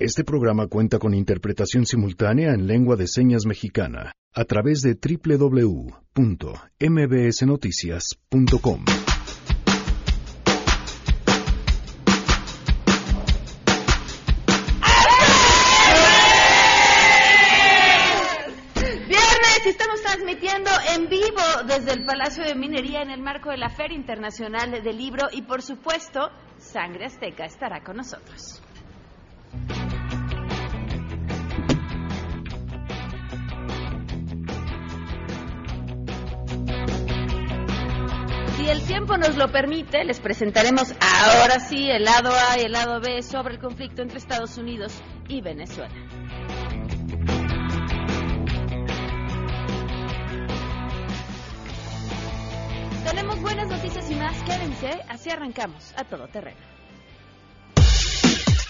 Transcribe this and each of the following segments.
Este programa cuenta con interpretación simultánea en lengua de señas mexicana a través de www.mbsnoticias.com. Viernes, estamos transmitiendo en vivo desde el Palacio de Minería en el marco de la Feria Internacional del Libro y por supuesto, Sangre Azteca estará con nosotros. Si el tiempo nos lo permite, les presentaremos ahora sí el lado A y el lado B sobre el conflicto entre Estados Unidos y Venezuela. Tenemos buenas noticias y más, quédense, así arrancamos a todo terreno.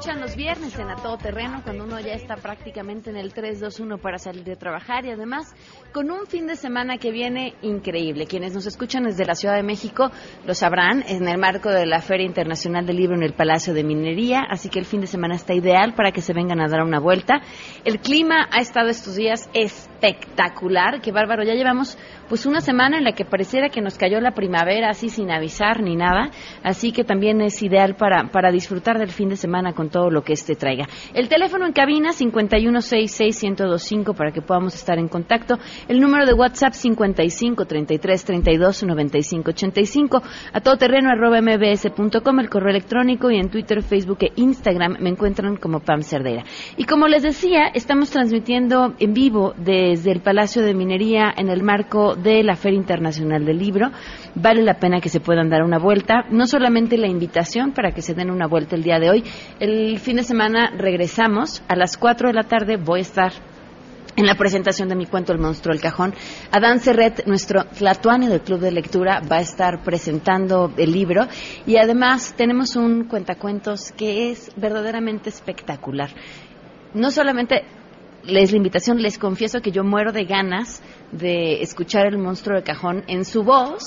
Escuchan los viernes en A Todo Terreno, cuando uno ya está prácticamente en el 3-2-1 para salir de trabajar y además con un fin de semana que viene increíble. Quienes nos escuchan desde la Ciudad de México lo sabrán, en el marco de la Feria Internacional del Libro en el Palacio de Minería, así que el fin de semana está ideal para que se vengan a dar una vuelta. El clima ha estado estos días espectacular, que bárbaro, ya llevamos pues una semana en la que pareciera que nos cayó la primavera así sin avisar ni nada, así que también es ideal para, para disfrutar del fin de semana con todo lo que este traiga. El teléfono en cabina 5166125 para que podamos estar en contacto, el número de WhatsApp 5533329585, a todoterreno arroba mbs.com, el correo electrónico y en Twitter, Facebook e Instagram me encuentran como Pam Cerdera. Y como les decía, estamos transmitiendo en vivo desde el Palacio de Minería en el marco de la Feria Internacional del Libro. Vale la pena que se puedan dar una vuelta. No solamente la invitación para que se den una vuelta el día de hoy. El fin de semana regresamos. A las 4 de la tarde voy a estar en la presentación de mi cuento El monstruo del cajón. Adán Serret, nuestro tlatuani del Club de Lectura, va a estar presentando el libro y además tenemos un cuentacuentos que es verdaderamente espectacular. No solamente les la invitación, les confieso que yo muero de ganas de escuchar el monstruo de cajón en su voz,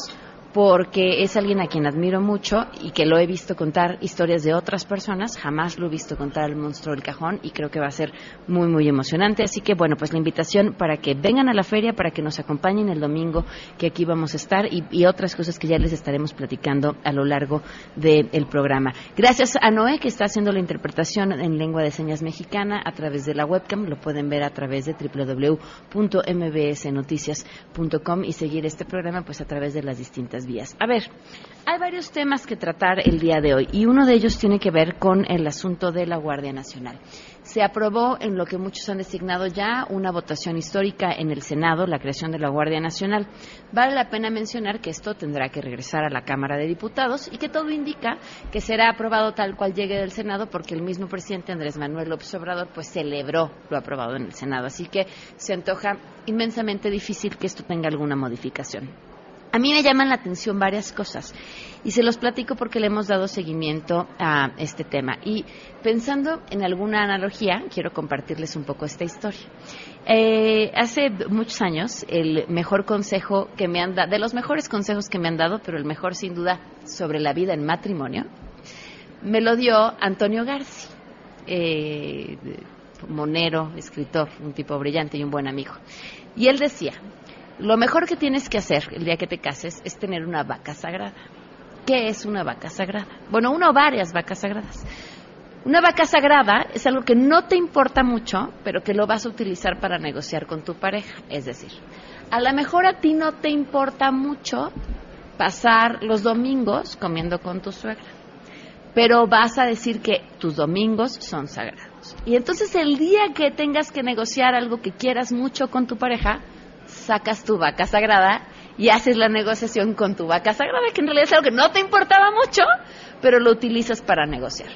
porque es alguien a quien admiro mucho y que lo he visto contar historias de otras personas, jamás lo he visto contar el monstruo del cajón y creo que va a ser muy muy emocionante, así que bueno, pues la invitación para que vengan a la feria, para que nos acompañen el domingo que aquí vamos a estar y, otras cosas que ya les estaremos platicando a lo largo del programa. Gracias a Noé que está haciendo la interpretación en lengua de señas mexicana a través de la webcam, lo pueden ver a través de www.mbsnoticias.com y seguir este programa pues a través de las distintas vías. A ver, hay varios temas que tratar el día de hoy y uno de ellos tiene que ver con el asunto de la Guardia Nacional. Se aprobó en lo que muchos han designado ya una votación histórica en el Senado, la creación de la Guardia Nacional. Vale la pena mencionar que esto tendrá que regresar a la Cámara de Diputados y que todo indica que será aprobado tal cual llegue del Senado porque el mismo presidente Andrés Manuel López Obrador pues celebró lo aprobado en el Senado. Así que se antoja inmensamente difícil que esto tenga alguna modificación. A mí me llaman la atención varias cosas y se los platico porque le hemos dado seguimiento a este tema. Y pensando en alguna analogía, quiero compartirles un poco esta historia. Eh, hace muchos años, el mejor consejo que me han dado, de los mejores consejos que me han dado, pero el mejor sin duda sobre la vida en matrimonio, me lo dio Antonio Garci, eh, monero, escritor, un tipo brillante y un buen amigo. Y él decía, lo mejor que tienes que hacer el día que te cases es tener una vaca sagrada. ¿Qué es una vaca sagrada? Bueno, una o varias vacas sagradas. Una vaca sagrada es algo que no te importa mucho, pero que lo vas a utilizar para negociar con tu pareja. Es decir, a lo mejor a ti no te importa mucho pasar los domingos comiendo con tu suegra, pero vas a decir que tus domingos son sagrados. Y entonces el día que tengas que negociar algo que quieras mucho con tu pareja, sacas tu vaca sagrada y haces la negociación con tu vaca sagrada, que en realidad es algo que no te importaba mucho, pero lo utilizas para negociar.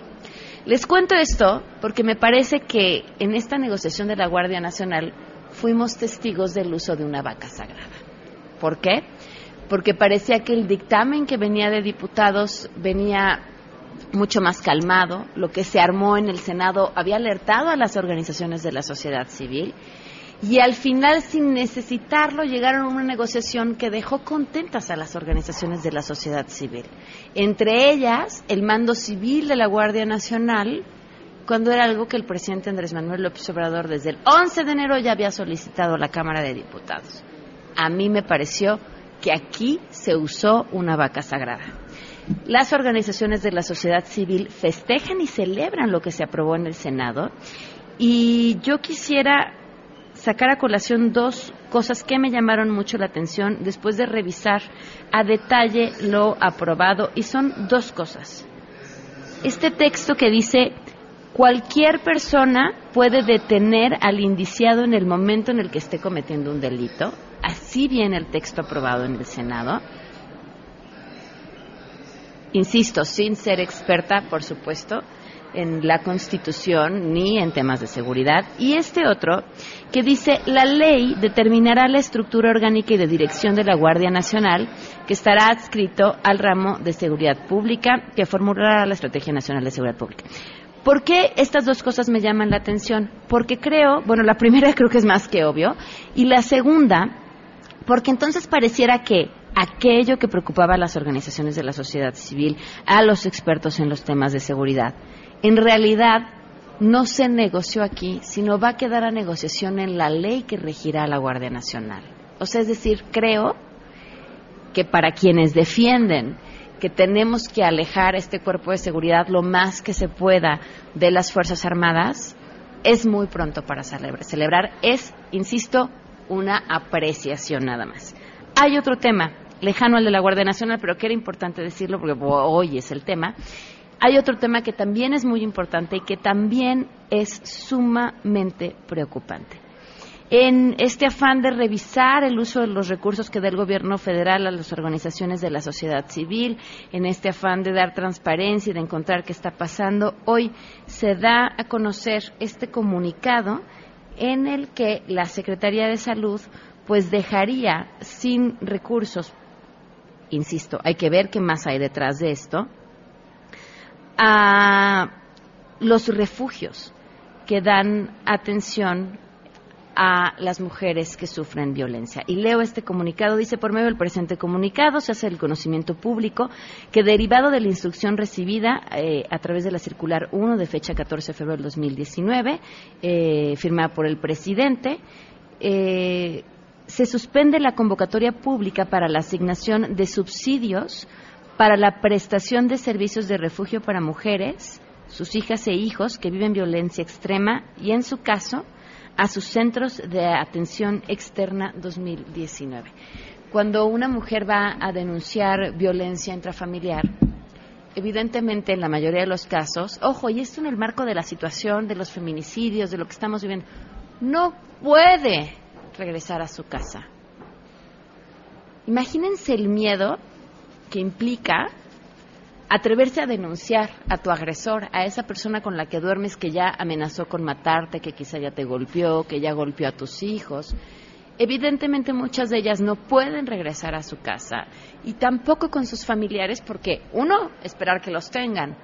Les cuento esto porque me parece que en esta negociación de la Guardia Nacional fuimos testigos del uso de una vaca sagrada. ¿Por qué? Porque parecía que el dictamen que venía de diputados venía mucho más calmado, lo que se armó en el Senado había alertado a las organizaciones de la sociedad civil y al final, sin necesitarlo, llegaron a una negociación que dejó contentas a las organizaciones de la sociedad civil. Entre ellas, el mando civil de la Guardia Nacional, cuando era algo que el presidente Andrés Manuel López Obrador desde el 11 de enero ya había solicitado a la Cámara de Diputados. A mí me pareció que aquí se usó una vaca sagrada. Las organizaciones de la sociedad civil festejan y celebran lo que se aprobó en el Senado y yo quisiera sacar a colación dos cosas que me llamaron mucho la atención después de revisar a detalle lo aprobado y son dos cosas. Este texto que dice cualquier persona puede detener al indiciado en el momento en el que esté cometiendo un delito, así viene el texto aprobado en el Senado. Insisto, sin ser experta, por supuesto, en la Constitución ni en temas de seguridad. Y este otro que dice, la ley determinará la estructura orgánica y de dirección de la Guardia Nacional, que estará adscrito al ramo de seguridad pública, que formulará la Estrategia Nacional de Seguridad Pública. ¿Por qué estas dos cosas me llaman la atención? Porque creo, bueno, la primera creo que es más que obvio, y la segunda, porque entonces pareciera que aquello que preocupaba a las organizaciones de la sociedad civil, a los expertos en los temas de seguridad, en realidad no se negoció aquí, sino va a quedar a negociación en la ley que regirá a la Guardia Nacional. O sea, es decir, creo que para quienes defienden que tenemos que alejar este cuerpo de seguridad lo más que se pueda de las Fuerzas Armadas, es muy pronto para celebrar. Celebrar es, insisto, una apreciación nada más. Hay otro tema, lejano al de la Guardia Nacional, pero que era importante decirlo porque hoy es el tema, hay otro tema que también es muy importante y que también es sumamente preocupante. En este afán de revisar el uso de los recursos que da el gobierno federal a las organizaciones de la sociedad civil, en este afán de dar transparencia y de encontrar qué está pasando, hoy se da a conocer este comunicado en el que la Secretaría de Salud pues dejaría sin recursos, insisto, hay que ver qué más hay detrás de esto, a los refugios que dan atención a las mujeres que sufren violencia. Y leo este comunicado, dice, por medio del presente comunicado se hace el conocimiento público que derivado de la instrucción recibida eh, a través de la circular 1 de fecha 14 de febrero del 2019, eh, firmada por el presidente, eh, se suspende la convocatoria pública para la asignación de subsidios para la prestación de servicios de refugio para mujeres, sus hijas e hijos que viven violencia extrema y, en su caso, a sus centros de atención externa 2019. Cuando una mujer va a denunciar violencia intrafamiliar, evidentemente en la mayoría de los casos, ojo, y esto en el marco de la situación de los feminicidios, de lo que estamos viviendo, no puede regresar a su casa. Imagínense el miedo que implica atreverse a denunciar a tu agresor, a esa persona con la que duermes que ya amenazó con matarte, que quizá ya te golpeó, que ya golpeó a tus hijos. Evidentemente muchas de ellas no pueden regresar a su casa y tampoco con sus familiares porque, uno, esperar que los tengan.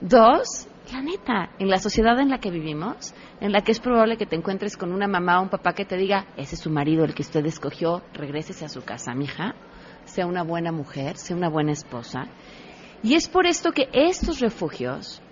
Dos, la neta, en la sociedad en la que vivimos, en la que es probable que te encuentres con una mamá o un papá que te diga, ese es su marido, el que usted escogió, regrésese a su casa, mija sea una buena mujer, sea una buena esposa. Y es por esto que estos refugios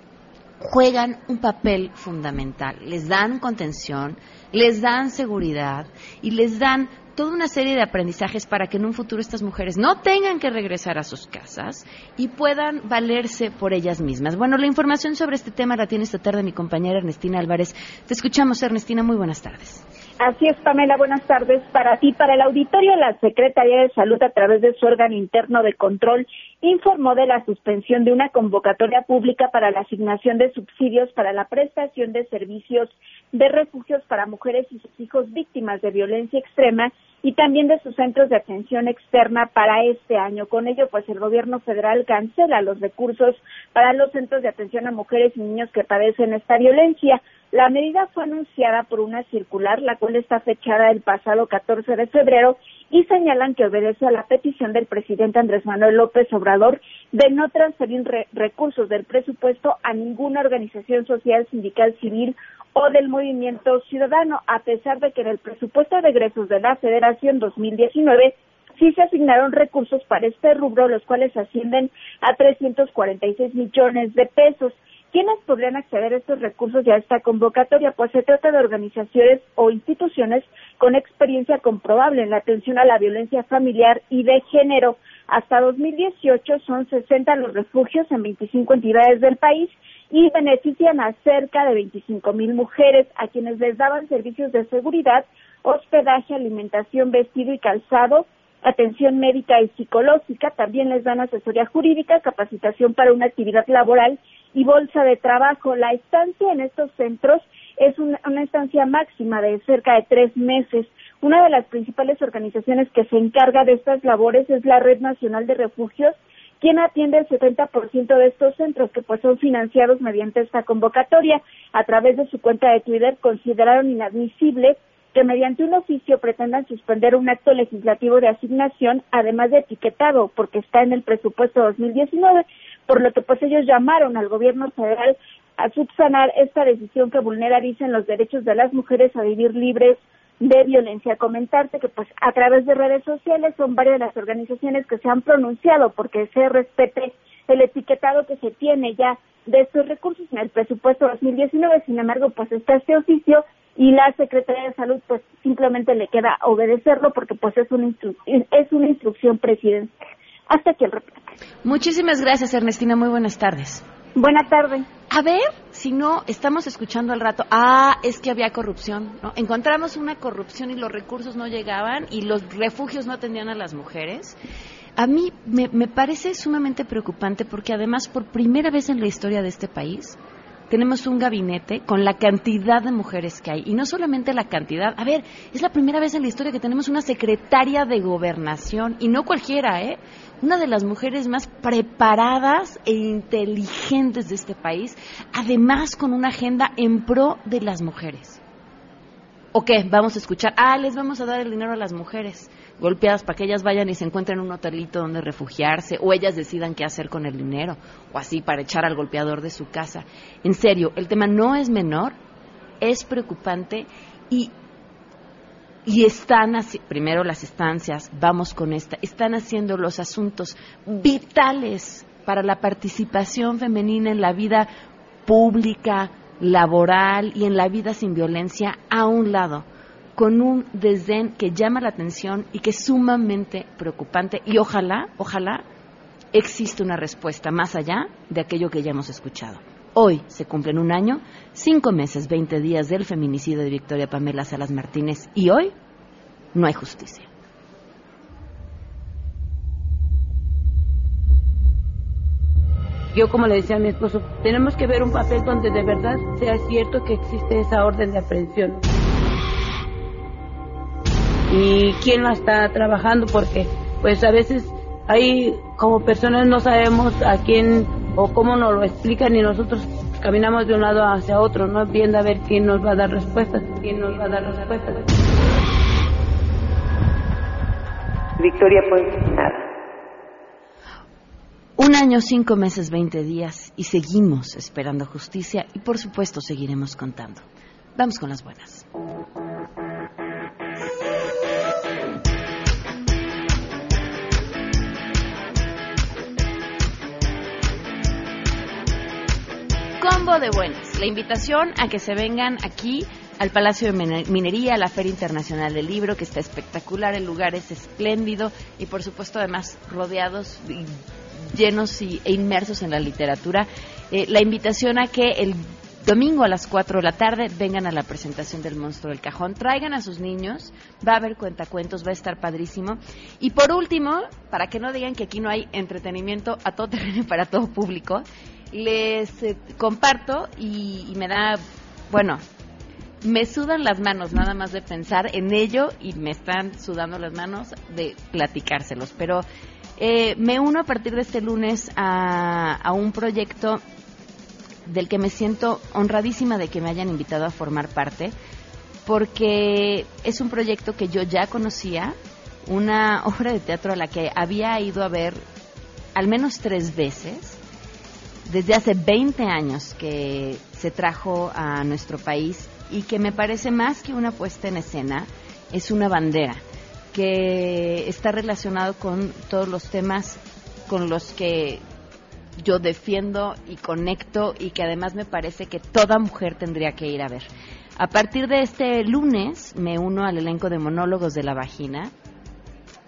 juegan un papel fundamental. Les dan contención, les dan seguridad y les dan toda una serie de aprendizajes para que en un futuro estas mujeres no tengan que regresar a sus casas y puedan valerse por ellas mismas. Bueno, la información sobre este tema la tiene esta tarde mi compañera Ernestina Álvarez. Te escuchamos, Ernestina. Muy buenas tardes. Así es, Pamela, buenas tardes para ti. Para el auditorio, la Secretaría de Salud, a través de su órgano interno de control, informó de la suspensión de una convocatoria pública para la asignación de subsidios para la prestación de servicios de refugios para mujeres y sus hijos víctimas de violencia extrema y también de sus centros de atención externa para este año. Con ello, pues el gobierno federal cancela los recursos para los centros de atención a mujeres y niños que padecen esta violencia. La medida fue anunciada por una circular, la cual está fechada el pasado 14 de febrero y señalan que obedece a la petición del presidente Andrés Manuel López Obrador de no transferir recursos del presupuesto a ninguna organización social, sindical, civil o del movimiento ciudadano, a pesar de que en el presupuesto de egresos de la Federación 2019 sí se asignaron recursos para este rubro, los cuales ascienden a 346 millones de pesos. ¿Quiénes podrían acceder a estos recursos y a esta convocatoria? Pues se trata de organizaciones o instituciones con experiencia comprobable en la atención a la violencia familiar y de género. Hasta 2018 son 60 los refugios en 25 entidades del país y benefician a cerca de 25 mil mujeres a quienes les daban servicios de seguridad, hospedaje, alimentación, vestido y calzado, atención médica y psicológica, también les dan asesoría jurídica, capacitación para una actividad laboral y bolsa de trabajo. La estancia en estos centros es una, estancia máxima de cerca de tres meses. Una de las principales organizaciones que se encarga de estas labores es la Red Nacional de Refugios, quien atiende el 70% de estos centros que pues son financiados mediante esta convocatoria. A través de su cuenta de Twitter consideraron inadmisible que mediante un oficio pretendan suspender un acto legislativo de asignación, además de etiquetado, porque está en el presupuesto 2019, por lo que pues ellos llamaron al gobierno federal a subsanar esta decisión que vulnera, dicen, los derechos de las mujeres a vivir libres de violencia. Comentarte que pues a través de redes sociales son varias de las organizaciones que se han pronunciado porque se respete el etiquetado que se tiene ya de estos recursos en el presupuesto 2019. Sin embargo, pues está este oficio y la Secretaría de Salud pues simplemente le queda obedecerlo porque pues es una, es una instrucción presidencial. Hasta aquí el reporte. Muchísimas gracias, Ernestina. Muy buenas tardes. Buenas tardes. A ver, si no, estamos escuchando al rato, ah, es que había corrupción, ¿no? Encontramos una corrupción y los recursos no llegaban y los refugios no atendían a las mujeres. A mí me, me parece sumamente preocupante porque además por primera vez en la historia de este país tenemos un gabinete con la cantidad de mujeres que hay. Y no solamente la cantidad. A ver, es la primera vez en la historia que tenemos una secretaria de gobernación. Y no cualquiera, ¿eh? Una de las mujeres más preparadas e inteligentes de este país. Además, con una agenda en pro de las mujeres. ¿O qué? Vamos a escuchar. Ah, les vamos a dar el dinero a las mujeres golpeadas para que ellas vayan y se encuentren un hotelito donde refugiarse o ellas decidan qué hacer con el dinero o así para echar al golpeador de su casa. En serio, el tema no es menor, es preocupante y y están primero las estancias, vamos con esta, están haciendo los asuntos vitales para la participación femenina en la vida pública, laboral y en la vida sin violencia a un lado con un desdén que llama la atención y que es sumamente preocupante y ojalá, ojalá exista una respuesta más allá de aquello que ya hemos escuchado. Hoy se cumplen un año, cinco meses, veinte días del feminicidio de Victoria Pamela Salas Martínez y hoy no hay justicia. Yo, como le decía a mi esposo, tenemos que ver un papel donde de verdad sea cierto que existe esa orden de aprehensión y quién la está trabajando porque pues a veces ahí como personas no sabemos a quién o cómo nos lo explican y nosotros caminamos de un lado hacia otro, no viendo a ver quién nos va a dar respuestas, quién nos va a dar respuestas. Victoria, pues nada. Un año, cinco meses, veinte días y seguimos esperando justicia y por supuesto seguiremos contando. Vamos con las buenas. Combo de buenas. La invitación a que se vengan aquí al Palacio de Minería, a la Feria Internacional del Libro, que está espectacular, el lugar es espléndido y por supuesto además rodeados llenos y, e inmersos en la literatura. Eh, la invitación a que el domingo a las 4 de la tarde vengan a la presentación del monstruo del cajón, traigan a sus niños, va a haber cuentacuentos, va a estar padrísimo. Y por último, para que no digan que aquí no hay entretenimiento a todo terreno y para todo público, les eh, comparto y, me da, bueno, me sudan las manos nada más de pensar en ello y me están sudando las manos de platicárselos. Pero eh, me uno a partir de este lunes a, a un proyecto del que me siento honradísima de que me hayan invitado a formar parte, porque es un proyecto que yo ya conocía, una obra de teatro a la que había ido a ver al menos tres veces, desde hace 20 años que se trajo a nuestro país y que me parece más que una puesta en escena, es una bandera que está relacionado con todos los temas con los que yo defiendo y conecto y que además me parece que toda mujer tendría que ir a ver. A partir de este lunes me uno al elenco de monólogos de la vagina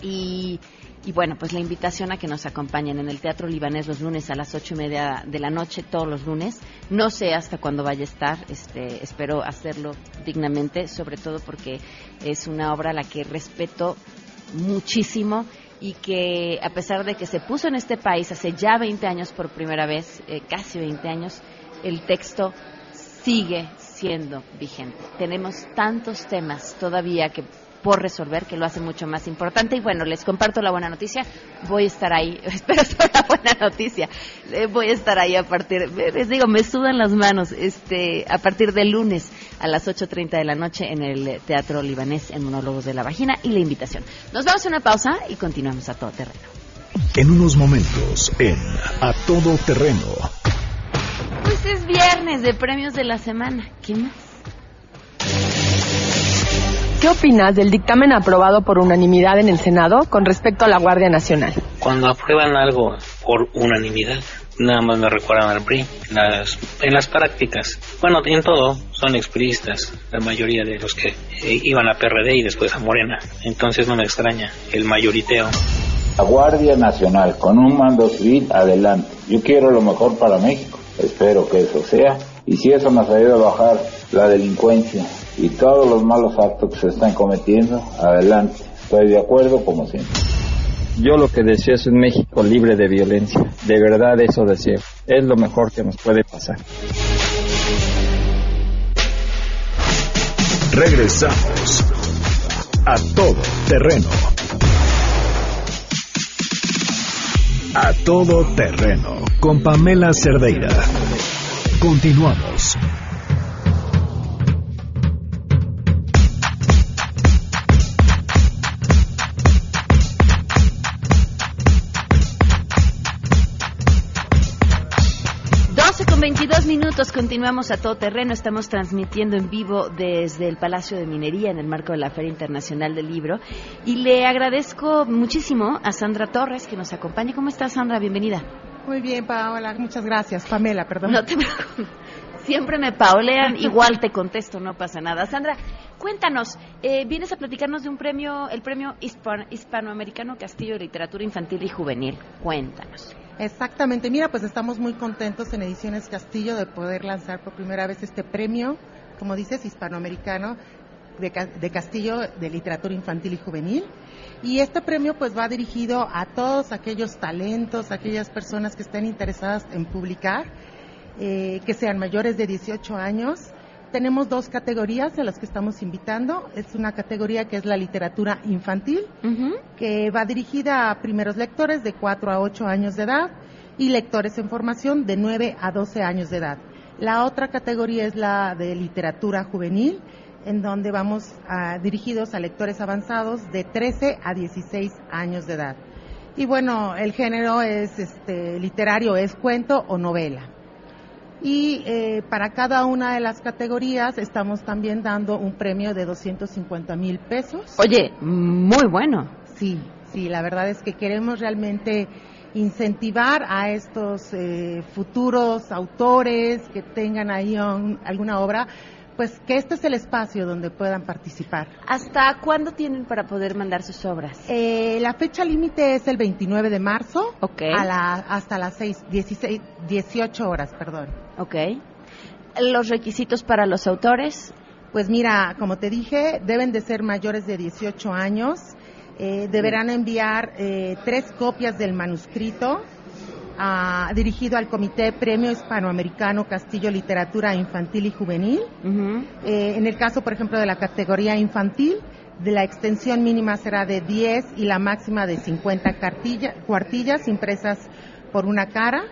y, y bueno, pues la invitación a que nos acompañen en el Teatro Libanés los lunes a las ocho y media de la noche, todos los lunes. No sé hasta cuándo vaya a estar, este, espero hacerlo dignamente, sobre todo porque es una obra a la que respeto muchísimo y que a pesar de que se puso en este país hace ya 20 años por primera vez, eh, casi 20 años, el texto sigue siendo vigente. Tenemos tantos temas todavía que por resolver, que lo hace mucho más importante. Y bueno, les comparto la buena noticia. Voy a estar ahí, espero ser una buena noticia. Eh, voy a estar ahí a partir, les digo, me sudan las manos, este, a partir del lunes a las 8.30 de la noche en el Teatro Libanés en Monólogos de la Vagina y la invitación. Nos vamos a una pausa y continuamos a todo terreno. En unos momentos, en A Todo Terreno. Pues es viernes de premios de la semana. ¿Qué más? ¿Qué opinas del dictamen aprobado por unanimidad en el Senado con respecto a la Guardia Nacional? Cuando aprueban algo por unanimidad, nada más me recuerdan al PRI. Las, en las prácticas, bueno, en todo, son expiristas, la mayoría de los que eh, iban a PRD y después a Morena. Entonces no me extraña el mayoriteo. La Guardia Nacional, con un mando civil, adelante. Yo quiero lo mejor para México. Espero que eso sea. Y si eso nos ayuda a bajar la delincuencia y todos los malos actos que se están cometiendo, adelante. Estoy de acuerdo como siempre. Yo lo que deseo es un México libre de violencia. De verdad eso deseo. Es lo mejor que nos puede pasar. Regresamos a todo terreno. A todo terreno con Pamela Cerdeira. Continuamos. Minutos continuamos a todo terreno. Estamos transmitiendo en vivo desde el Palacio de Minería en el marco de la Feria Internacional del Libro. Y le agradezco muchísimo a Sandra Torres que nos acompaña. ¿Cómo estás, Sandra? Bienvenida. Muy bien, Paola. Muchas gracias. Pamela, perdón. No te preocupes. Siempre me paulean, igual te contesto, no pasa nada. Sandra, cuéntanos, eh, vienes a platicarnos de un premio, el premio Hispan Hispanoamericano Castillo de Literatura Infantil y Juvenil. Cuéntanos. Exactamente, mira, pues estamos muy contentos en Ediciones Castillo de poder lanzar por primera vez este premio, como dices, hispanoamericano de, de, Castillo de Literatura Infantil y Juvenil. Y este premio pues va dirigido a todos aquellos talentos, aquellas personas que estén interesadas en publicar, eh, que sean mayores de 18 años. Tenemos dos categorías a las que estamos invitando. Es una categoría que es la literatura infantil, uh -huh. que va dirigida a primeros lectores de 4 a 8 años de edad y lectores en formación de 9 a 12 años de edad. La otra categoría es la de literatura juvenil, en donde vamos a, dirigidos a lectores avanzados de 13 a 16 años de edad. Y bueno, el género es este, literario, es cuento o novela. Y eh, para cada una de las categorías estamos también dando un premio de 250 mil pesos. Oye, muy bueno. Sí, sí, la verdad es que queremos realmente incentivar a estos eh, futuros autores que tengan ahí un, alguna obra pues que este es el espacio donde puedan participar. ¿Hasta cuándo tienen para poder mandar sus obras? Eh, la fecha límite es el 29 de marzo okay. a la, hasta las 6, 16, 18 horas, perdón. Ok. ¿Los requisitos para los autores? Pues mira, como te dije, deben de ser mayores de 18 años, eh, deberán enviar eh, tres copias del manuscrito, ah, dirigido al Comité Premio Hispanoamericano Castillo Literatura Infantil y Juvenil. Eh, en el caso, por ejemplo, de la categoría infantil, de la extensión mínima será de 10 y la máxima de 50 cartilla- cuartillas impresas por una cara.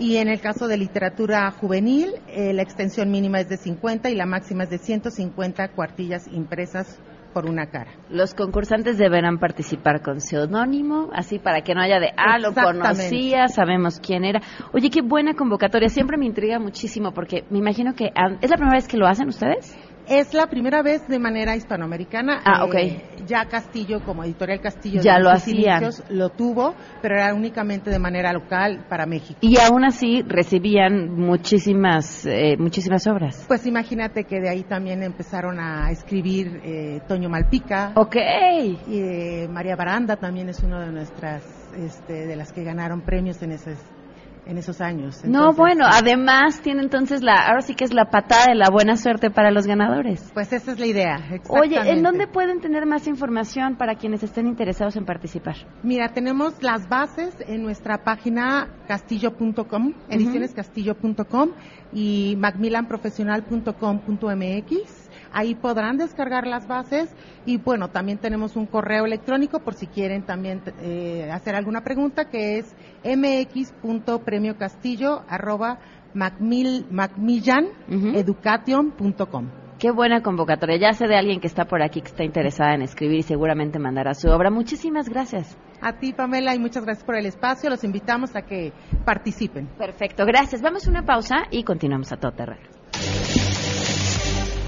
Y en el caso de literatura juvenil, eh, la extensión mínima es de 50 y la máxima es de 150 cuartillas impresas por una cara. Los concursantes deberán participar con seudónimo, así para que no haya de, ah, lo conocía, sabemos quién era. Oye, qué buena convocatoria, siempre me intriga muchísimo porque me imagino que es la primera vez que lo hacen ustedes. Es la primera vez de manera hispanoamericana. Ah, Eh, ya Castillo, como editorial Castillo, Ya lo inicios, lo tuvo, pero era únicamente de manera local para México. Y aún así recibían muchísimas, eh, muchísimas obras. Pues imagínate que de ahí también empezaron a escribir eh, Toño Malpica. Ok. Y eh, María Baranda también es una de nuestras, este, de las que ganaron premios en esos, en esos años. no, bueno, además tiene entonces la, ahora sí que es la patada de la buena suerte para los ganadores. Pues esa es la idea. Oye, ¿en dónde pueden tener más información para quienes estén interesados en participar? Mira, tenemos las bases en nuestra página castillo.com, edicionescastillo.com y macmillanprofesional.com.mx. Ahí podrán descargar las bases y bueno, también tenemos un correo electrónico por si quieren también eh, hacer alguna pregunta que es mx.premiocastillo arroba macmil- macmillaneducation.com. Qué buena convocatoria. Ya sé de alguien que está por aquí que está interesada en escribir y seguramente mandará su obra. Muchísimas gracias. A ti, Pamela, y muchas gracias por el espacio. Los invitamos a que participen. Perfecto, gracias. Vamos a una pausa y continuamos a todo terreno.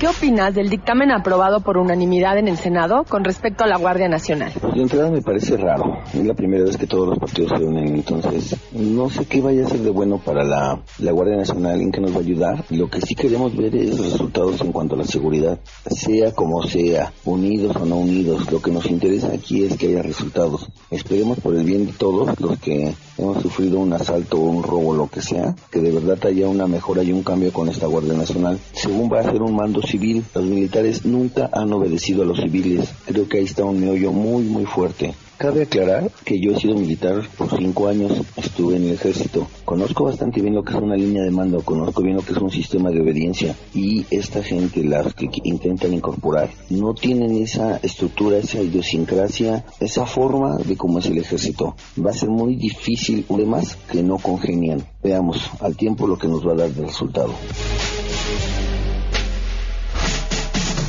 ¿Qué opinas del dictamen aprobado por unanimidad en el Senado con respecto a la Guardia Nacional? De entrada me parece raro. Es la primera vez que todos los partidos se unen, entonces no sé qué vaya a ser de bueno para la, la Guardia Nacional, en qué nos va a ayudar. Lo que sí queremos ver es resultados en cuanto a la seguridad, sea como sea, unidos o no unidos. Lo que nos interesa aquí es que haya resultados. Esperemos por el bien de todos los que hemos sufrido un asalto o un robo, lo que sea, que de verdad haya una mejora y un cambio con esta Guardia Nacional. Según va a ser un mando civil, los militares nunca han obedecido a los civiles. Creo que ahí está un meollo muy, muy fuerte. Cabe aclarar que yo he sido militar por cinco años, estuve en el ejército. Conozco bastante bien lo que es una línea de mando, conozco bien lo que es un sistema de obediencia. Y esta gente, las que intentan incorporar, no tienen esa estructura, esa idiosincrasia, esa forma de cómo es el ejército. Va a ser muy difícil, además, que no congenian. Veamos al tiempo lo que nos va a dar de resultado.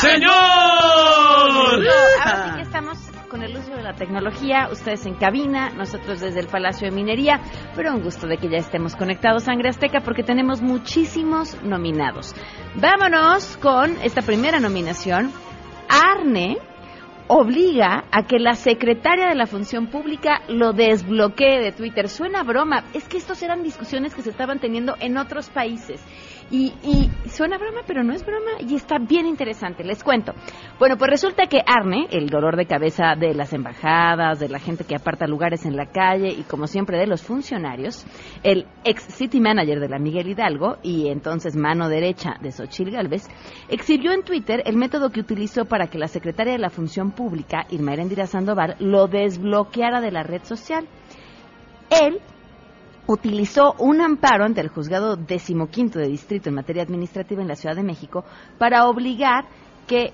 Azteca. ¡Sí, señor! Ahora sí que estamos con el uso de la tecnología, ustedes en cabina, nosotros desde el Palacio de Minería, pero un gusto de que ya estemos conectados Sangre Azteca porque tenemos muchísimos nominados. Vámonos con esta primera nominación. Arne obliga a que la secretaria de la Función Pública lo desbloquee de Twitter. Suena broma, es que estos eran discusiones que se estaban teniendo en otros países. Y, y suena broma, pero no es broma y está bien interesante. Les cuento. Bueno, pues resulta que Arne, el dolor de cabeza de las embajadas, de la gente que aparta lugares en la calle y como siempre de los funcionarios, el ex city manager de la Miguel Hidalgo y entonces mano derecha de Xochil Gálvez, exhibió en Twitter el método que utilizó para que la secretaria de la Función Pública, Irma Erendira Sandoval, lo desbloqueara de la red social. Él utilizó un amparo ante el juzgado decimoquinto de distrito en materia administrativa en la Ciudad de México para obligar que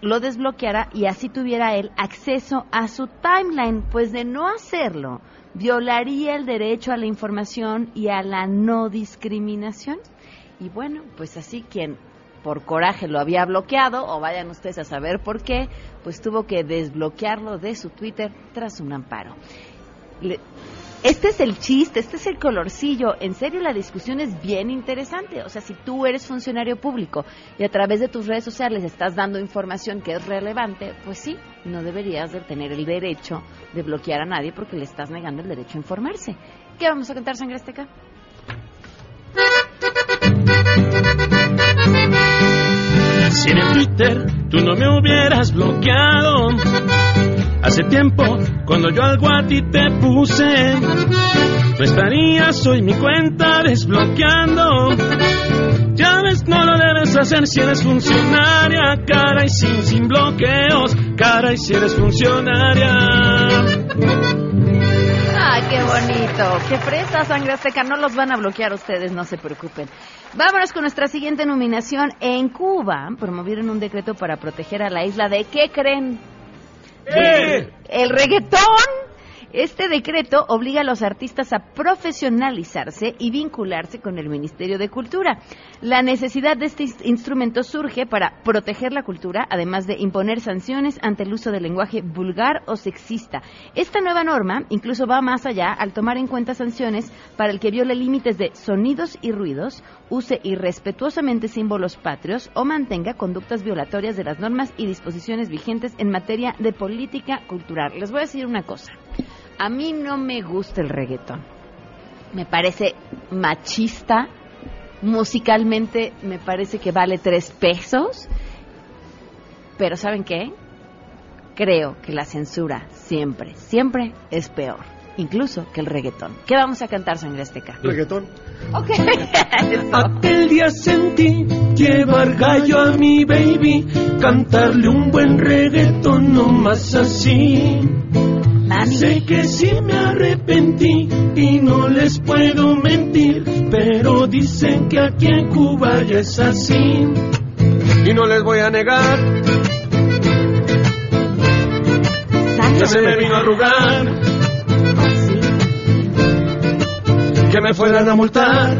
lo desbloqueara y así tuviera él acceso a su timeline, pues de no hacerlo violaría el derecho a la información y a la no discriminación. Y bueno, pues así quien por coraje lo había bloqueado, o vayan ustedes a saber por qué, pues tuvo que desbloquearlo de su Twitter tras un amparo. Le- este es el chiste, este es el colorcillo. En serio, la discusión es bien interesante. O sea, si tú eres funcionario público y a través de tus redes sociales estás dando información que es relevante, pues sí, no deberías de tener el derecho de bloquear a nadie porque le estás negando el derecho a informarse. ¿Qué vamos a cantar, Sangre Azteca? Si el Twitter tú no me hubieras bloqueado Hace tiempo, cuando yo algo a ti te puse, no estarías hoy mi cuenta desbloqueando. Ya ves, no lo debes hacer si eres funcionaria, cara y sin, sin bloqueos, cara y si eres funcionaria. ¡Ay, qué bonito! ¡Qué fresa, sangre azteca! No los van a bloquear ustedes, no se preocupen. Vámonos con nuestra siguiente nominación. En Cuba promovieron un decreto para proteger a la isla de... ¿Qué creen? El reggaetón. Este decreto obliga a los artistas a profesionalizarse y vincularse con el Ministerio de Cultura. La necesidad de este instrumento surge para proteger la cultura, además de imponer sanciones ante el uso del lenguaje vulgar o sexista. Esta nueva norma incluso va más allá al tomar en cuenta sanciones para el que viole límites de sonidos y ruidos, use irrespetuosamente símbolos patrios o mantenga conductas violatorias de las normas y disposiciones vigentes en materia de política cultural. Les voy a decir una cosa. A mí no me gusta el reggaetón. Me parece machista. Musicalmente me parece que vale tres pesos. Pero ¿saben qué? Creo que la censura siempre, siempre es peor. Incluso que el reggaetón. ¿Qué vamos a cantar, Sangre Azteca? Reggaetón. Ok. Aquel día sentí llevar gallo a mi baby, cantarle un buen reggaetón, no más Sé que sí me arrepentí y no les puedo mentir, pero dicen que aquí en Cuba ya es así. Y no les voy a negar. Que se me vino a arrugar, que me fueran a multar,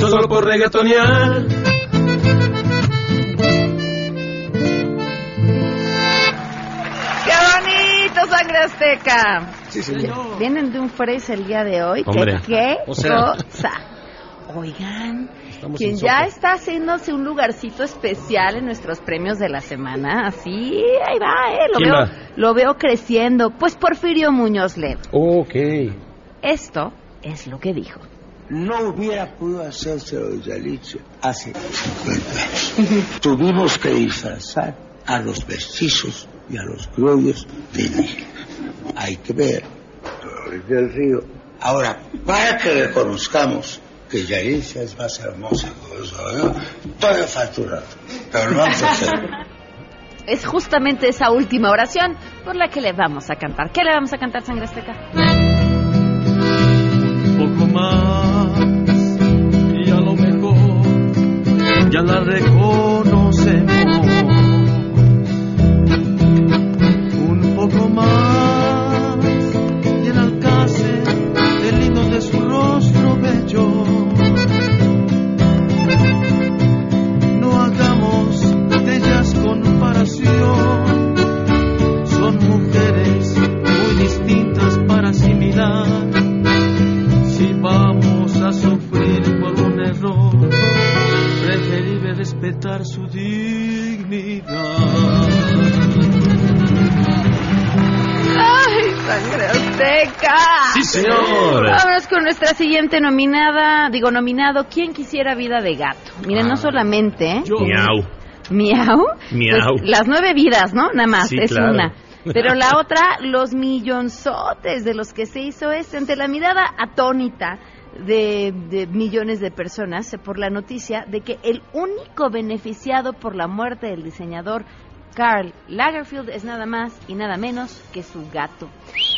solo por reggaetonear. Sangre Azteca! Sí, señor. Vienen de un fresa el día de hoy. ¿Qué- Hombre, ¿Qué, o sea. cosa? Oigan, Estamos quien en ya está haciéndose un lugarcito especial en nuestros premios de la semana, así, ahí va, eh, lo ¿Quién veo, va? lo veo creciendo. Pues Porfirio Muñoz Ledo. Ok. Esto es lo que dijo. no hubiera podido hacerse lo de Yalitza hace 50 años. Tuvimos que disfrazar a los mestizos y a los criollos de indígenas. Hay que ver del Río. Ahora, para que reconozcamos que Yalitza es más hermosa que eso, un rato, pero lo vamos a hacer. Es justamente esa última oración por la que le vamos a cantar. ¿Qué le vamos a cantar, Sangre Azteca? poco más y a lo mejor ya la reconocemos un poco más su dignidad. ¡Ay, Sangre Azteca! Sí, señor. Vámonos con nuestra siguiente nominada, digo nominado, ¿Quién quisiera vida de gato? Miren, no solamente... ¿eh? Miau. Miau. Miau. Pues, las nueve vidas, ¿no? Nada más, Sí, es claro. una. Pero la otra, los millonzotes de los que se hizo este, ante la mirada atónita de, de millones de personas por la noticia de que el único beneficiado por la muerte del diseñador Karl Lagerfeld es nada más y nada menos que su gato.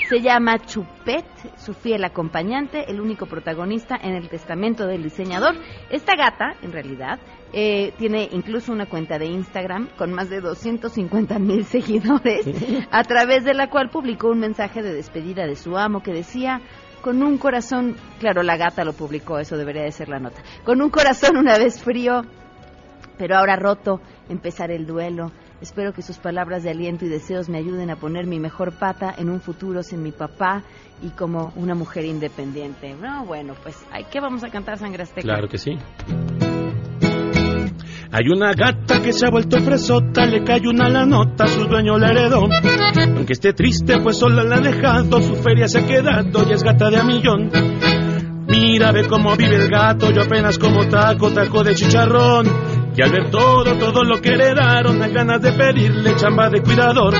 Se llama Chupet, su fiel acompañante, el único protagonista en el testamento del diseñador. Esta gata, en realidad, eh, tiene incluso una cuenta de Instagram con más de 250 mil seguidores, a través de la cual publicó un mensaje de despedida de su amo que decía, con un corazón, claro, la gata lo publicó, eso debería de ser la nota, con un corazón una vez frío, pero ahora roto, empezar el duelo. Espero que sus palabras de aliento y deseos me ayuden a poner mi mejor pata en un futuro sin mi papá y como una mujer independiente. No, bueno, pues, ¿qué vamos a cantar, Sangre Azteca? Claro que sí. Hay una gata que se ha vuelto fresota, le cae una la nota, su dueño la heredó. Aunque esté triste, pues sola la ha dejado, su feria se ha quedado y es gata de a millón. Mira, ve cómo vive el gato, yo apenas como taco, taco de chicharrón. Y al ver todo, todo lo que heredaron, dan ganas de pedirle chamba de cuidador.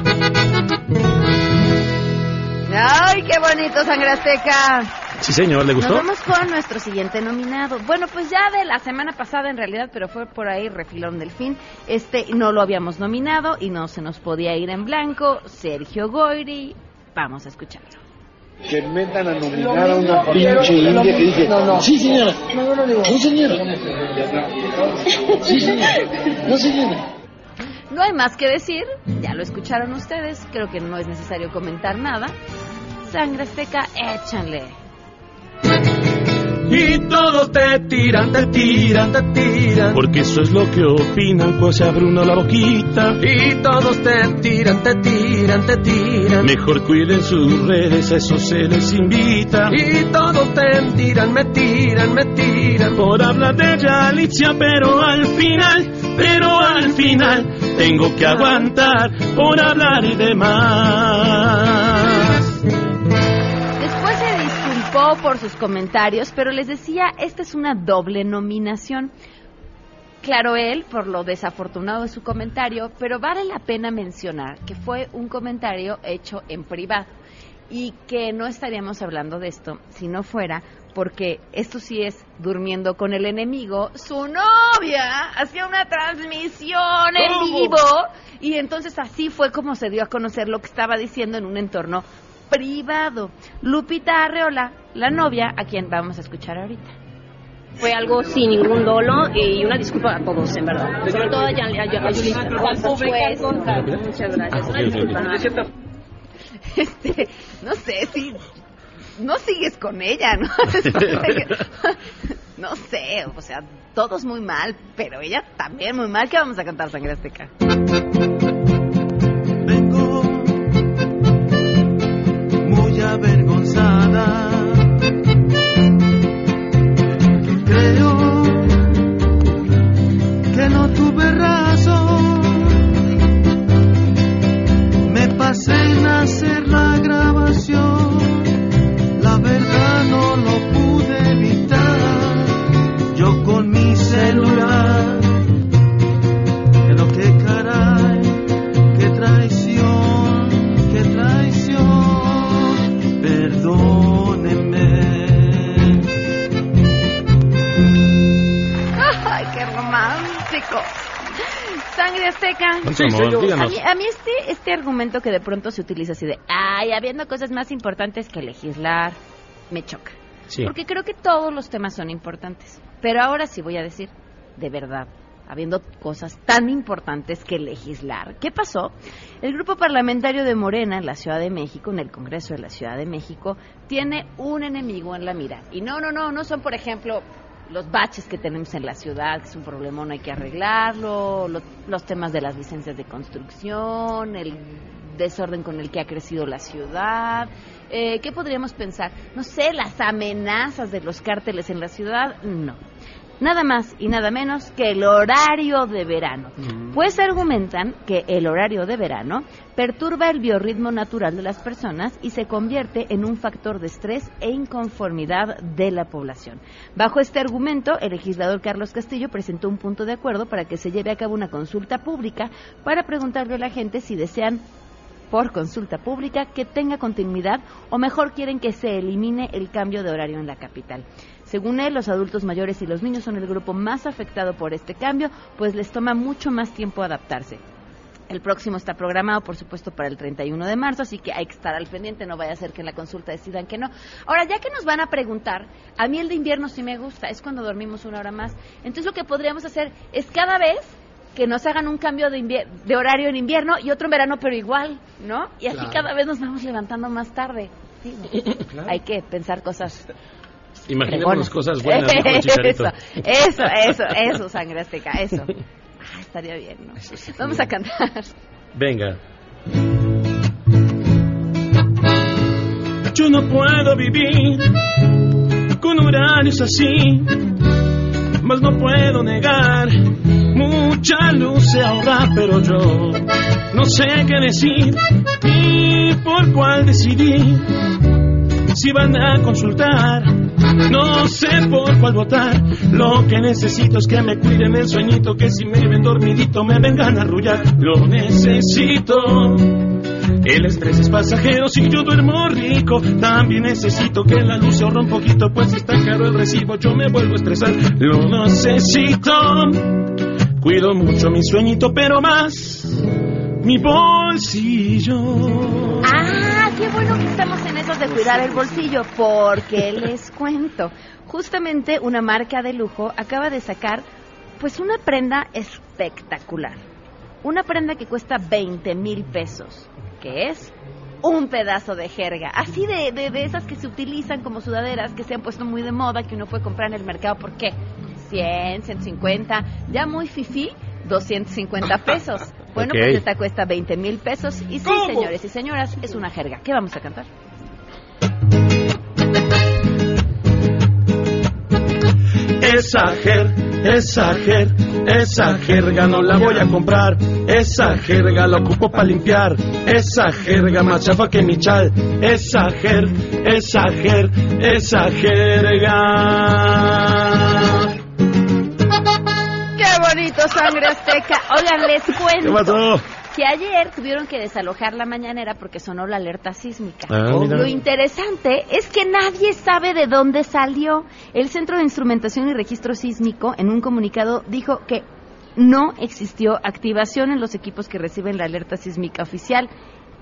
¡Ay, qué bonito, Sangre Azteca! Sí, señor, ¿le gustó? Nos vamos con nuestro siguiente nominado. Bueno, pues ya de la semana pasada en realidad, pero fue por ahí refilón del fin. Este no lo habíamos nominado y no se nos podía ir en blanco. Sergio Goyri. Vamos a escucharlo. Que metan a nominar a una pinche india que dice, No, no. sí señora, No, no lo digo. no señora, sí señora, no señora. No hay más que decir, ya lo escucharon ustedes, creo que no es necesario comentar nada. Sangre Azteca, échanle. Y todos te tiran, te tiran, te tiran. Porque eso es lo que opinan, pues se abre uno la boquita. Y todos te tiran, te tiran, te tiran. Mejor cuiden sus redes, a eso se les invita. Y todos te tiran, me tiran, me tiran. Por hablar de Yalitza, pero al final, pero al final, tengo que aguantar por hablar y demás. Por sus comentarios, pero les decía, esta es una doble nominación. Claro él, por lo desafortunado de su comentario, pero vale la pena mencionar que fue un comentario hecho en privado y que no estaríamos hablando de esto si no fuera porque esto sí es durmiendo con el enemigo, su novia hacía una transmisión en vivo y entonces así fue como se dio a conocer lo que estaba diciendo en un entorno privado. Lupita Arreola, la novia, a quien vamos a escuchar ahorita. Fue algo sin ningún dolo y una disculpa a todos, en verdad. Sobre todo a, Yan- a, a, a Yulisa. Supuesto. Muchas gracias. Una disculpa. Este, no sé si no sigues con ella, ¿no? no sé, o sea, todos muy mal, pero ella también muy mal. ¿Qué vamos a cantar, Sangre Azteca? Sangre Azteca. A mí, a mí este, este argumento que de pronto se utiliza así de, ay, habiendo cosas más importantes que legislar, me choca. Sí. Porque creo que todos los temas son importantes. Pero ahora sí voy a decir, de verdad, habiendo cosas tan importantes que legislar. ¿Qué pasó? El grupo parlamentario de Morena en la Ciudad de México, en el Congreso de la Ciudad de México, tiene un enemigo en la mira. Y no, no, no, no son, por ejemplo, los baches que tenemos en la ciudad, que es un problemón, hay que arreglarlo, lo- los temas de las licencias de construcción, el desorden con el que ha crecido la ciudad. Eh, ¿Qué podríamos pensar? No sé, las amenazas de los cárteles en la ciudad, no. Nada más y nada menos que el horario de verano. Pues argumentan que el horario de verano perturba el biorritmo natural de las personas y se convierte en un factor de estrés e inconformidad de la población. Bajo este argumento, el legislador Carlos Castillo presentó un punto de acuerdo para que se lleve a cabo una consulta pública para preguntarle a la gente si desean por consulta pública que tenga continuidad o mejor quieren que se elimine el cambio de horario en la capital. Según él, los adultos mayores y los niños son el grupo más afectado por este cambio, pues les toma mucho más tiempo adaptarse. El próximo está programado, por supuesto, para el 31 de marzo, así que hay que estar al pendiente, no vaya a ser que en la consulta decidan que no. Ahora, ya que nos van a preguntar, a mí el de invierno sí me gusta, es cuando dormimos una hora más. Entonces lo que podríamos hacer es cada vez que nos hagan un cambio de, de horario en invierno y otro en verano, pero igual, ¿no? Y así Claro. cada vez nos vamos levantando más tarde. Claro. Hay que pensar cosas fregonas. cosas buenas. Eso, eso, eso, eso, sangre azteca, eso. Estaría bien, ¿no? Vamos a cantar. Venga. Yo no puedo vivir con horarios así, mas no puedo negar. Mucha luz se ahorra, pero yo no sé qué decir ni por cuál decidir. Si van a consultar, no sé por cuál votar. Lo que necesito es que me cuiden el sueñito, que si me ven dormidito me vengan a arrullar. Lo necesito. El estrés es pasajero si yo duermo rico. También necesito que la luz se ahorre un poquito, pues está caro el recibo yo me vuelvo a estresar. Lo necesito. Cuido mucho mi sueñito, pero más mi bolsillo. Ah, qué bueno estamos en esos de cuidar el bolsillo, porque les cuento. Justamente una marca de lujo acaba de sacar pues una prenda espectacular. Una prenda que cuesta 20 mil pesos, que es un pedazo de jerga, así de, de, de esas que se utilizan como sudaderas, que se han puesto muy de moda, que uno puede comprar en el mercado, ¿por qué? 100, 150, ya muy fifí, 250 pesos. Bueno, pues esta cuesta 20 mil pesos. Y sí, señores y señoras, es una jerga. ¿Qué vamos a cantar? Esa jer, esa jer, esa jerga no la voy a comprar. Esa jerga la ocupo para limpiar. Esa jerga más chafa que mi chal. Esa jer, esa jer, esa jerga. Sangre azteca! Oigan, les cuento ¿Qué pasó? que ayer tuvieron que desalojar la mañanera porque sonó la alerta sísmica. Ah. Lo interesante es que nadie sabe de dónde salió. El Centro de Instrumentación y Registro Sísmico, en un comunicado, dijo que no existió activación en los equipos que reciben la alerta sísmica oficial.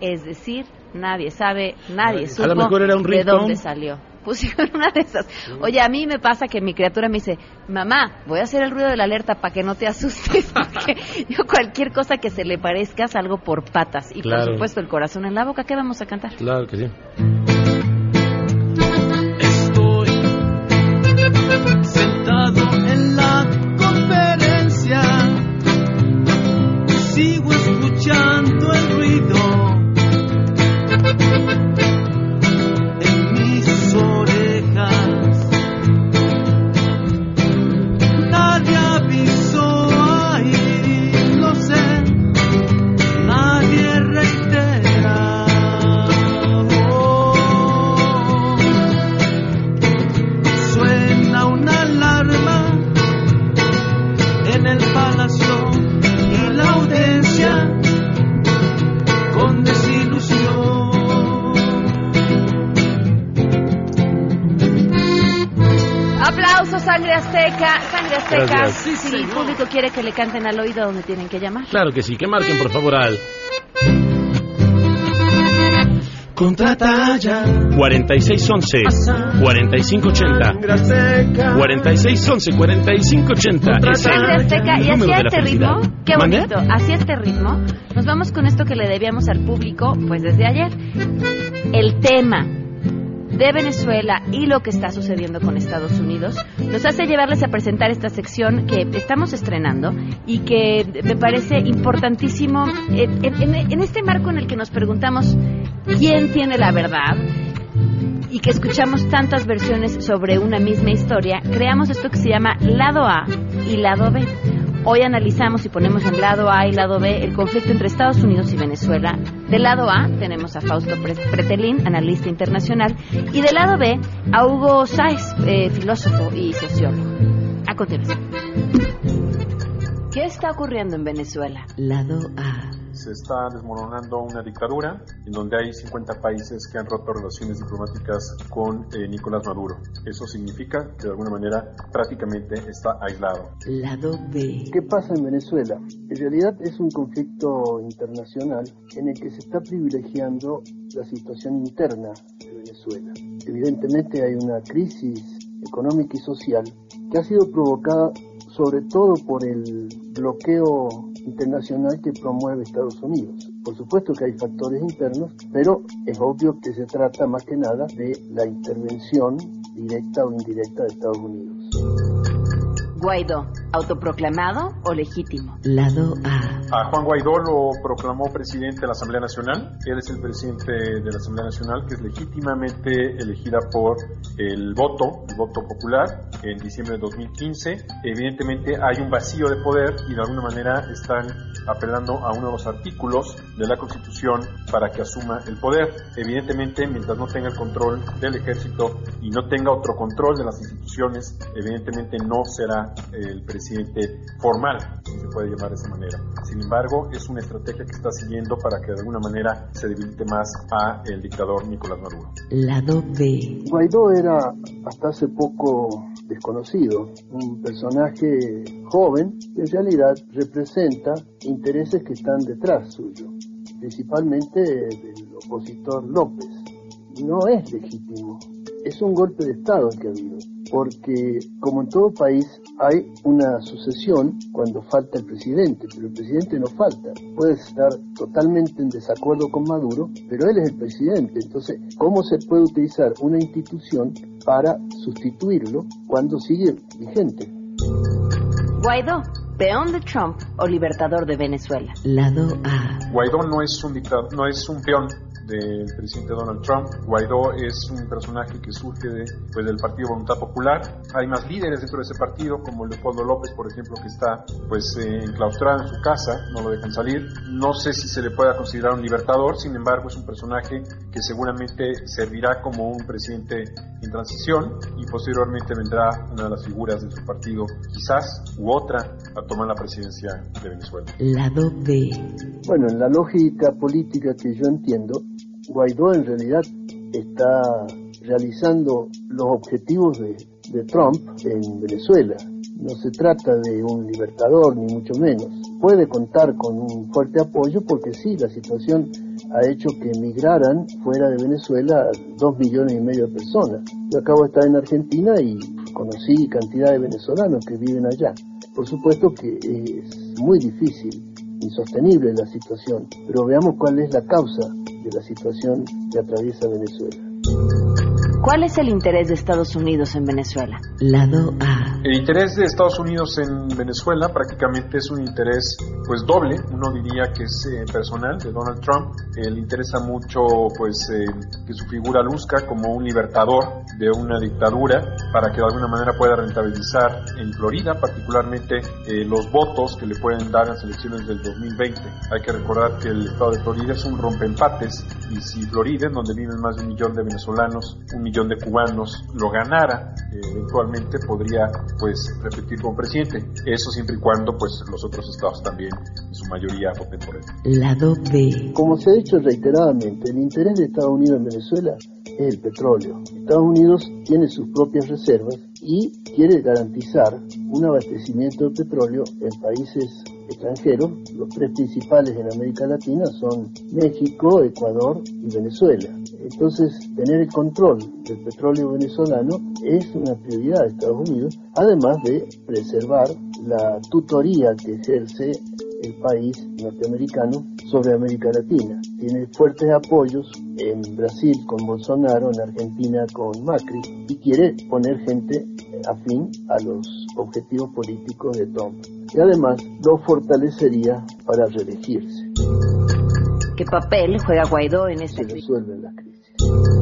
Es decir, nadie sabe, nadie A supo lo mejor era un de dónde salió. Pusieron una de esas. Oye, a mí me pasa que mi criatura me dice, mamá, voy a hacer el ruido de la alerta para que no te asustes, porque yo cualquier cosa que se le parezca salgo por patas. Y Claro. por supuesto el corazón en la boca, ¿qué vamos a cantar? Claro que sí. sentado en la conferencia sigo escuchando el ruido si el público quiere que le canten al oído donde tienen que llamar. Claro que sí, que marquen por favor al Contratalla 4611 4580 4611 4580 es el azteca, y así a este ritmo, qué bonito, así a este ritmo, nos vamos con esto que le debíamos al público, pues desde ayer. El tema de Venezuela y lo que está sucediendo con Estados Unidos nos hace llevarles a presentar esta sección que estamos estrenando y que me parece importantísimo en, este marco en el que nos preguntamos quién tiene la verdad y que escuchamos tantas versiones sobre una misma historia, creamos esto que se llama lado A y lado B. Hoy analizamos y ponemos en lado A y lado B el conflicto entre Estados Unidos y Venezuela. Del lado A tenemos a Fausto Pre- Pretelín, analista internacional, y del lado B a Hugo Sáez, eh, filósofo y sociólogo. A continuación. ¿Qué está ocurriendo en Venezuela? Lado A. Se está desmoronando una dictadura en donde hay 50 países que han roto relaciones diplomáticas con eh, Nicolás Maduro. Eso significa que de alguna manera prácticamente está aislado. Lado B. ¿Qué pasa en Venezuela? En realidad es un conflicto internacional en el que se está privilegiando la situación interna de Venezuela. Evidentemente hay una crisis económica y social que ha sido provocada sobre todo por el bloqueo internacional que promueve Estados Unidos. Por supuesto que hay factores internos, pero es obvio que se trata más que nada de la intervención directa o indirecta de Estados Unidos. Guaidó, autoproclamado o legítimo. Lado A. A Juan Guaidó lo proclamó presidente de la Asamblea Nacional. Él es el presidente de la Asamblea Nacional que es legítimamente elegida por el voto, el voto popular, en diciembre de 2015. Evidentemente hay un vacío de poder y de alguna manera están apelando a uno de los artículos de la Constitución para que asuma el poder. Evidentemente, mientras no tenga el control del ejército y no tenga otro control de las instituciones, evidentemente no será el presidente formal, si se puede llamar de esa manera. Sin embargo, es una estrategia que está siguiendo para que de alguna manera se debilite más a el dictador Nicolás Maduro. Lado B. Guaidó era hasta hace poco desconocido, un personaje joven que en realidad representa intereses que están detrás suyo, principalmente del opositor López. No es legítimo, es un golpe de Estado el que ha habido, porque como en todo país hay una sucesión cuando falta el presidente, pero el presidente no falta. Puede estar totalmente en desacuerdo con Maduro, pero él es el presidente. Entonces, ¿cómo se puede utilizar una institución para sustituirlo cuando sigue vigente? Guaidó, peón de Trump o libertador de Venezuela. Lado A. Guaidó no es un dictador, no es un peón del presidente Donald Trump. Guaidó es un personaje que surge de, pues, del Partido Voluntad Popular. Hay más líderes dentro de ese partido, como Leopoldo López, por ejemplo, que está pues eh, enclaustrado en su casa, no lo dejan salir. No sé si se le pueda considerar un libertador, sin embargo, es un personaje que seguramente servirá como un presidente en transición y posteriormente vendrá una de las figuras de su partido, quizás, u otra, a tomar la presidencia de Venezuela. Lado B. Bueno, en la lógica política que yo entiendo, Guaidó en realidad está realizando los objetivos de, de, Trump en Venezuela. No se trata de un libertador, ni mucho menos. Puede contar con un fuerte apoyo porque sí, la situación ha hecho que emigraran fuera de Venezuela dos millones y medio de personas. Yo acabo de estar en Argentina y conocí cantidad de venezolanos que viven allá. Por supuesto que es muy difícil, insostenible la situación, pero veamos cuál es la causa de la situación que atraviesa Venezuela. ¿Cuál es el interés de Estados Unidos en Venezuela? Lado A. El interés de Estados Unidos en Venezuela prácticamente es un interés pues doble, uno diría que es eh, personal de Donald Trump, eh, le interesa mucho pues eh, que su figura luzca como un libertador de una dictadura para que de alguna manera pueda rentabilizar en Florida particularmente los votos que le pueden dar en las elecciones del 2020. Hay que recordar que el estado de Florida es un rompeempates y si Florida, en donde viven más de un millón de venezolanos, un millón de cubanos, lo ganara, eventualmente podría pues repetir como presidente. Eso siempre y cuando pues los otros estados también en su mayoría voten por él. Lado B. Como se ha dicho reiteradamente, el interés de Estados Unidos en Venezuela es el petróleo. Estados Unidos tiene sus propias reservas y quiere garantizar un abastecimiento de petróleo en países extranjeros. Los tres principales en América Latina son México, Ecuador y Venezuela. Entonces, tener el control del petróleo venezolano es una prioridad de Estados Unidos, además de preservar la tutoría que ejerce el país norteamericano sobre América Latina. Tiene fuertes apoyos en Brasil con Bolsonaro, en Argentina con Macri y quiere poner gente afín a los objetivos políticos de Trump. Y además lo fortalecería para reelegirse. ¿Qué papel juega Guaidó en esta Se resuelve la crisis.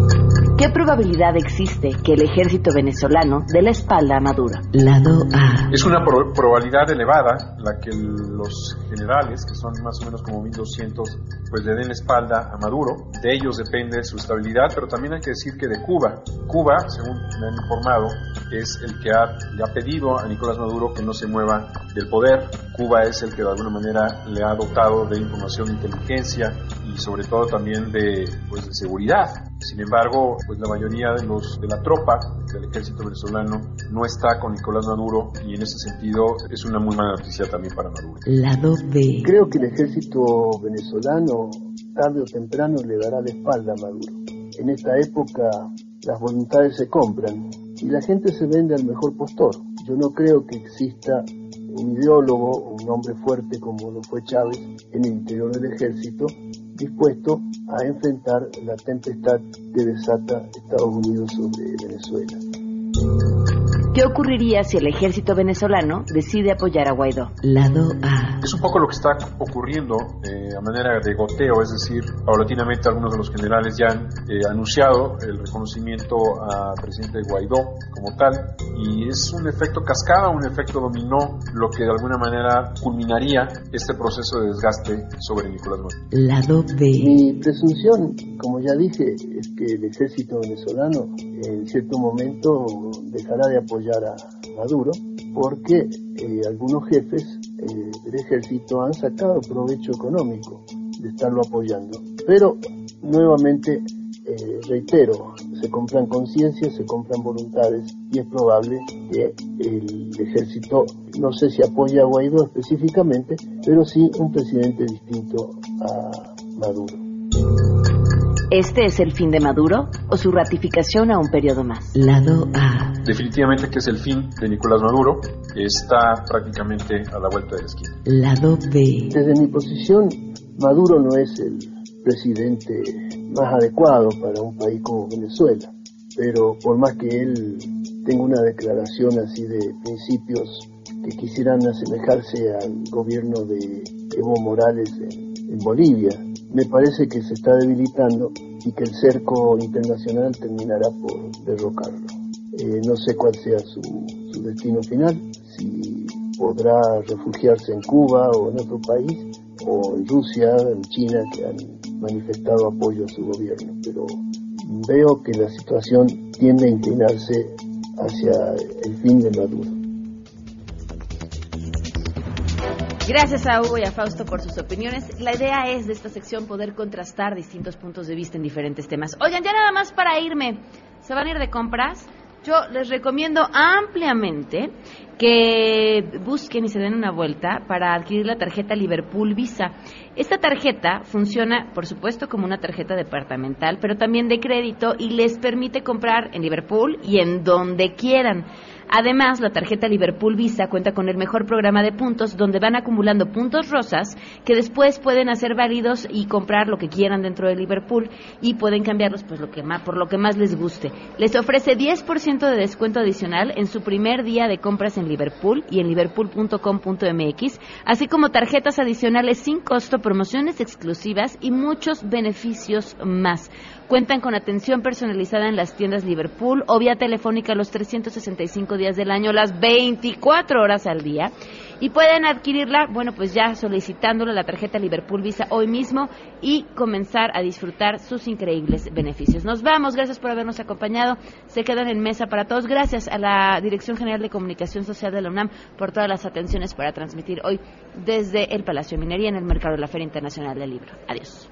¿Qué probabilidad existe que el ejército venezolano dé la espalda a Maduro? Lado A. Es una pro probabilidad elevada la que los generales, que son más o menos como 1200, pues le den la espalda a Maduro. De ellos depende su estabilidad, pero también hay que decir que de Cuba, Cuba, según me han informado, es el que ha, le ha pedido a Nicolás Maduro que no se mueva del poder. Cuba es el que de alguna manera le ha dotado de información de inteligencia y sobre todo también de, pues, de seguridad. Sin embargo, pues la mayoría de los de la tropa del ejército venezolano no está con Nicolás Maduro y en ese sentido es una muy mala noticia también para Maduro. Lado B. Creo que el ejército venezolano tarde o temprano le dará la espalda a Maduro. En esta época las voluntades se compran y la gente se vende al mejor postor. Yo no creo que exista un ideólogo, un hombre fuerte como lo fue Chávez en el interior del ejército, dispuesto a enfrentar la tempestad que desata Estados Unidos sobre Venezuela. ¿Qué ocurriría si el ejército venezolano decide apoyar a Guaidó? Lado A. Es un poco lo que está ocurriendo eh, a manera de goteo, es decir, paulatinamente algunos de los generales ya han eh, anunciado el reconocimiento al presidente Guaidó como tal y es un efecto cascada, un efecto dominó, lo que de alguna manera culminaría este proceso de desgaste sobre Nicolás Maduro. Lado B. Mi presunción, como ya dije, es que el ejército venezolano en cierto momento dejará de apoyar a Maduro porque eh, algunos jefes eh, del ejército han sacado provecho económico de estarlo apoyando. Pero nuevamente eh, reitero, se compran conciencias, se compran voluntades y es probable que el ejército, no sé si apoya a Guaidó específicamente, pero sí un presidente distinto a Maduro. ¿Este es el fin de Maduro o su ratificación a un periodo más? Lado A. Definitivamente que es el fin de Nicolás Maduro, está prácticamente a la vuelta de la esquina. Lado B. Desde mi posición, Maduro no es el presidente más adecuado para un país como Venezuela, pero por más que él tenga una declaración así de principios que quisieran asemejarse al gobierno de Evo Morales en, en Bolivia, me parece que se está debilitando y que el cerco internacional terminará por derrocarlo. Eh, no sé cuál sea su, su destino final, si podrá refugiarse en Cuba o en otro país, o en Rusia, en China, que han manifestado apoyo a su gobierno. Pero veo que la situación tiende a inclinarse hacia el fin de Maduro. Gracias a Hugo y a Fausto por sus opiniones. La idea es de esta sección poder contrastar distintos puntos de vista en diferentes temas. Oigan, ya nada más para irme. ¿Se van a ir de compras? Yo les recomiendo ampliamente que busquen y se den una vuelta para adquirir la tarjeta Liverpool Visa. Esta tarjeta funciona, por supuesto, como una tarjeta departamental, pero también de crédito y les permite comprar en Liverpool y en donde quieran. Además, la tarjeta Liverpool Visa cuenta con el mejor programa de puntos donde van acumulando puntos rosas que después pueden hacer válidos y comprar lo que quieran dentro de Liverpool y pueden cambiarlos pues por lo que más les guste. Les ofrece 10% de descuento adicional en su primer día de compras en Liverpool y en liverpool.com.mx, así como tarjetas adicionales sin costo, promociones exclusivas y muchos beneficios más. Cuentan con atención personalizada en las tiendas Liverpool o vía telefónica los 365 días del año, las 24 horas al día. Y pueden adquirirla, bueno, pues ya solicitándole la tarjeta Liverpool Visa hoy mismo y comenzar a disfrutar sus increíbles beneficios. Nos vamos, gracias por habernos acompañado. Se quedan en mesa para todos. Gracias a la Dirección General de Comunicación Social de la UNAM por todas las atenciones para transmitir hoy desde el Palacio de Minería en el Mercado de la Feria Internacional del Libro. Adiós.